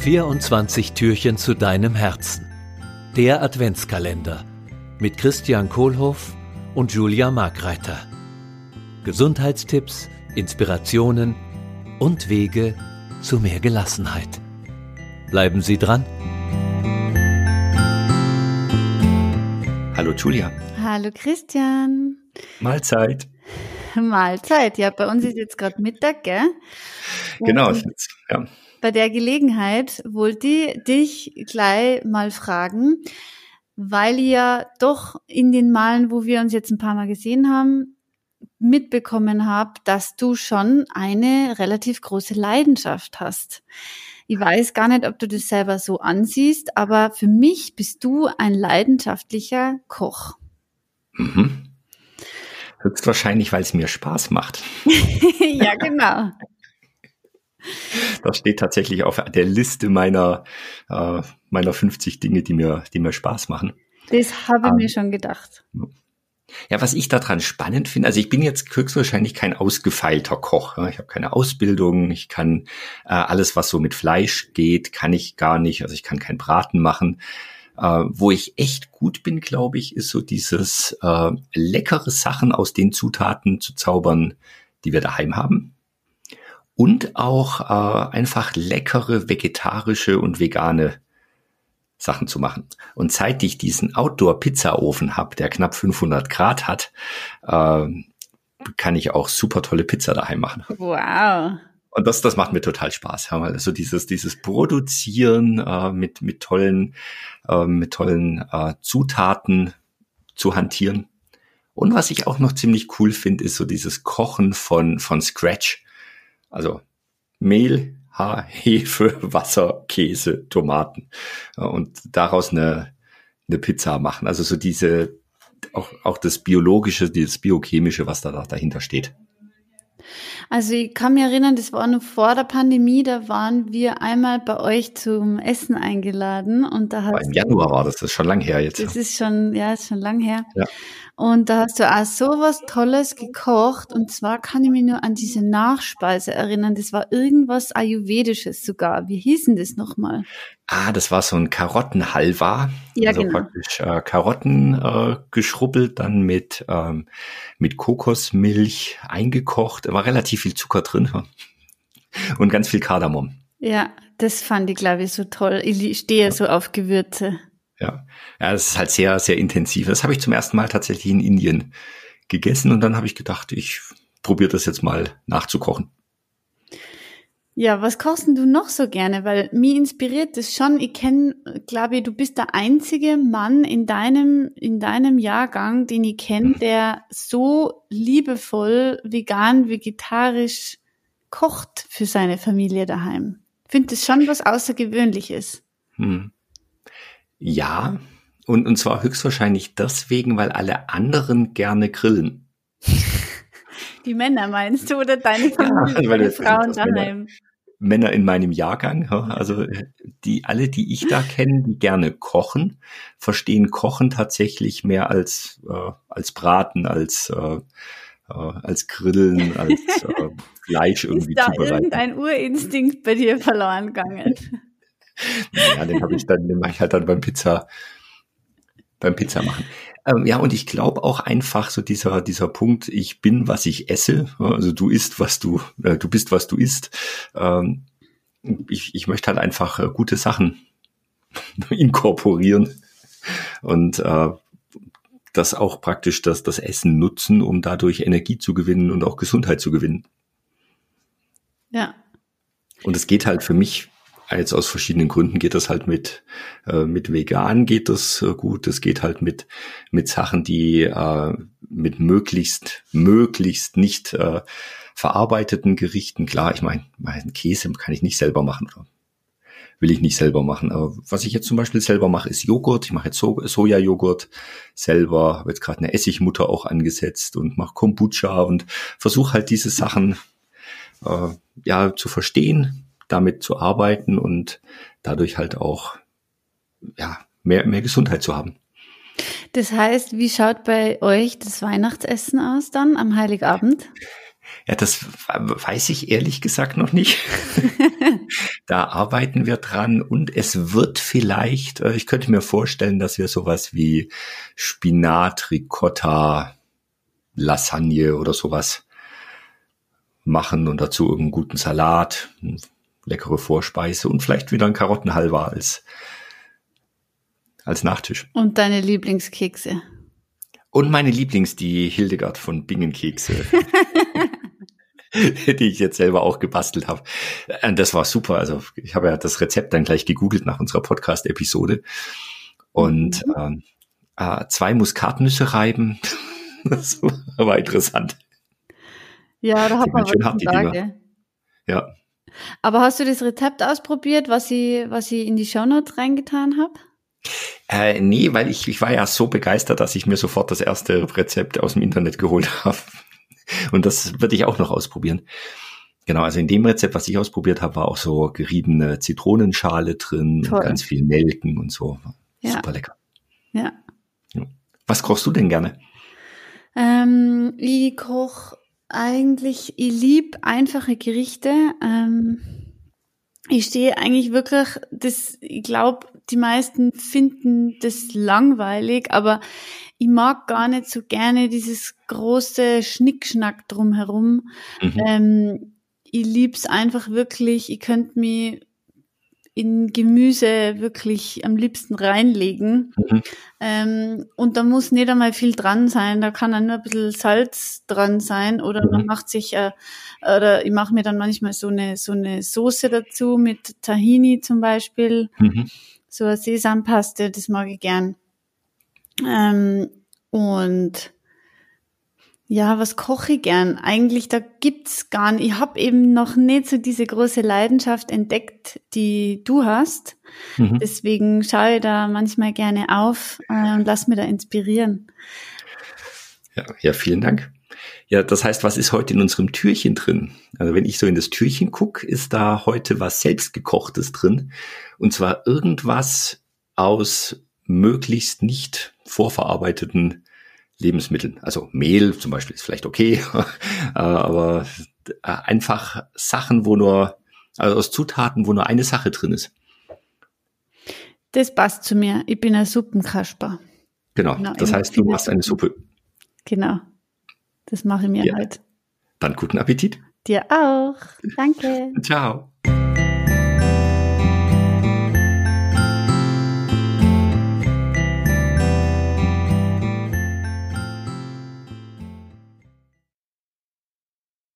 24 Türchen zu deinem Herzen. Der Adventskalender mit Christian Kohlhoff und Julia Markreiter. Gesundheitstipps, Inspirationen und Wege zu mehr Gelassenheit. Bleiben Sie dran. Hallo Julia. Hallo Christian. Mahlzeit. Mahlzeit. Ja, bei uns ist jetzt gerade Mittag, gell? Genau. Jetzt, ja. Bei der Gelegenheit wollte ich dich gleich mal fragen, weil ihr ja doch in den Malen, wo wir uns jetzt ein paar Mal gesehen haben, mitbekommen habe, dass du schon eine relativ große Leidenschaft hast. Ich weiß gar nicht, ob du das selber so ansiehst, aber für mich bist du ein leidenschaftlicher Koch. Mhm. Höchstwahrscheinlich, weil es mir Spaß macht. ja, genau. Das steht tatsächlich auf der Liste meiner, äh, meiner 50 Dinge, die mir, die mir Spaß machen. Das habe ich ähm, mir schon gedacht. Ja, was ich daran spannend finde, also ich bin jetzt höchstwahrscheinlich kein ausgefeilter Koch. Ich habe keine Ausbildung, ich kann äh, alles, was so mit Fleisch geht, kann ich gar nicht. Also ich kann kein Braten machen. Äh, wo ich echt gut bin, glaube ich, ist so dieses äh, leckere Sachen aus den Zutaten zu zaubern, die wir daheim haben und auch äh, einfach leckere vegetarische und vegane Sachen zu machen. Und seit ich diesen Outdoor-Pizzaofen habe, der knapp 500 Grad hat, äh, kann ich auch super tolle Pizza daheim machen. Wow. Und das, das macht mir total Spaß. Ja, also dieses, dieses Produzieren äh, mit, mit tollen, äh, mit tollen äh, Zutaten zu hantieren. Und was ich auch noch ziemlich cool finde, ist so dieses Kochen von, von Scratch. Also Mehl, Haar, Hefe, Wasser, Käse, Tomaten und daraus eine, eine Pizza machen. Also so diese, auch, auch das Biologische, dieses Biochemische, was da dahinter steht. Also ich kann mich erinnern, das war noch vor der Pandemie, da waren wir einmal bei euch zum Essen eingeladen und da hat Im Januar war das, das ist schon lang her jetzt. Das ist schon, ja, ist schon lang her. Ja. Und da hast du auch so was Tolles gekocht. Und zwar kann ich mich nur an diese Nachspeise erinnern. Das war irgendwas Ayurvedisches sogar. Wie hießen das nochmal? Ah, das war so ein Karottenhalva. Ja, also genau. praktisch äh, Karotten äh, geschrubbelt, dann mit, ähm, mit Kokosmilch eingekocht. War relativ viel Zucker drin. Und ganz viel Kardamom. Ja, das fand ich, glaube ich, so toll. Ich stehe ja. so auf Gewürze. Ja, ja, das ist halt sehr, sehr intensiv. Das habe ich zum ersten Mal tatsächlich in Indien gegessen und dann habe ich gedacht, ich probiere das jetzt mal nachzukochen. Ja, was kochst du noch so gerne? Weil mich inspiriert das schon. Ich kenne, glaube ich, du bist der einzige Mann in deinem, in deinem Jahrgang, den ich kenne, der so liebevoll vegan, vegetarisch kocht für seine Familie daheim. Ich finde das schon was Außergewöhnliches. Hm. Ja, und, und zwar höchstwahrscheinlich deswegen, weil alle anderen gerne grillen. Die Männer meinst du oder deine, Familie, ja, deine Frauen daheim? Männer, in meinem Jahrgang, also die alle, die ich da kenne, die gerne kochen, verstehen Kochen tatsächlich mehr als äh, als Braten, als äh, äh als Grillen, als äh, Fleisch irgendwie Ist da zubereiten. irgendein Urinstinkt bei dir verloren gegangen? ja, den habe ich dann, den mache ich halt dann beim Pizza, beim Pizza machen. Ähm, ja, und ich glaube auch einfach so dieser, dieser Punkt, ich bin, was ich esse. Also du isst, was du, äh, du bist, was du isst. Ähm, ich, ich möchte halt einfach äh, gute Sachen inkorporieren und äh, das auch praktisch das, das Essen nutzen, um dadurch Energie zu gewinnen und auch Gesundheit zu gewinnen. Ja. Und es geht halt für mich Jetzt aus verschiedenen Gründen geht das halt mit, äh, mit vegan geht das äh, gut. Es geht halt mit, mit Sachen, die äh, mit möglichst, möglichst nicht äh, verarbeiteten Gerichten. Klar, ich meine, meinen Käse kann ich nicht selber machen oder will ich nicht selber machen. Aber was ich jetzt zum Beispiel selber mache, ist Joghurt. Ich mache jetzt so Sojajoghurt selber, habe jetzt gerade eine Essigmutter auch angesetzt und mache Kombucha und versuche halt diese Sachen äh, ja zu verstehen, damit zu arbeiten und dadurch halt auch ja, mehr, mehr Gesundheit zu haben. Das heißt, wie schaut bei euch das Weihnachtsessen aus dann am Heiligabend? Ja, das weiß ich ehrlich gesagt noch nicht. da arbeiten wir dran und es wird vielleicht, äh, ich könnte mir vorstellen, dass wir sowas wie Spinat, Ricotta, Lasagne oder sowas machen und dazu irgendeinen guten Salat, leckere Vorspeise und vielleicht wieder ein Karottenhalber als, als Nachtisch. Und deine Lieblingskekse. Und meine Lieblings, die Hildegard von Bingenkekse. die ich jetzt selber auch gebastelt habe. Und das war super. Also ich habe ja das Rezept dann gleich gegoogelt nach unserer Podcast-Episode. Und mhm. Ähm, äh, zwei Muskatnüsse reiben. das war interessant. Ja, da hat man die Dinger. Ja. Aber hast du das Rezept ausprobiert, was ich, was ich in die Shownotes reingetan habe? Äh, nee, weil ich, ich war ja so begeistert, dass ich mir sofort das erste Rezept aus dem Internet geholt habe. Und das würde ich auch noch ausprobieren. Genau, also in dem Rezept, was ich ausprobiert habe, war auch so geriebene Zitronenschale drin, und ganz viel Nelken und so. Ja. Super lecker. Ja. Was kochst du denn gerne? Ähm, ich koche eigentlich, ich lieb einfache Gerichte. Ähm, ich stehe eigentlich wirklich, das, ich glaube, die meisten finden das langweilig, aber ich mag gar nicht so gerne dieses große Schnickschnack drumherum. Mhm. Ähm, ich lieb's einfach wirklich. Ich könnte mich in Gemüse wirklich am liebsten reinlegen. Mhm. Ähm, und da muss nicht einmal viel dran sein, da kann dann nur ein bisschen Salz dran sein oder mhm. man macht sich, äh, oder ich mache mir dann manchmal so eine, so eine Soße dazu mit Tahini zum Beispiel, mhm. so eine Sesampaste, das mag ich gern. Ähm, und ja, was koche ich gern? Eigentlich, da gibt's gar nicht. Ich habe eben noch nicht so diese große Leidenschaft entdeckt, die du hast. Mhm. Deswegen schaue ich da manchmal gerne auf äh, und lass mir da inspirieren. Ja, ja, vielen Dank. Ja, das heißt, was ist heute in unserem Türchen drin? Also wenn ich so in das Türchen gucke, ist da heute was selbstgekochtes drin. Und zwar irgendwas aus möglichst nicht vorverarbeiteten Lebensmitteln. Also Mehl zum Beispiel ist vielleicht okay, äh, aber äh, einfach Sachen, wo nur, also aus Zutaten, wo nur eine Sache drin ist. Das passt zu mir. Ich bin ein Suppenkasper. Genau. genau. Das heißt, du machst eine Suppe. Genau. Das mache ich mir ja. halt. Dann guten Appetit. Dir auch. Danke. Ciao.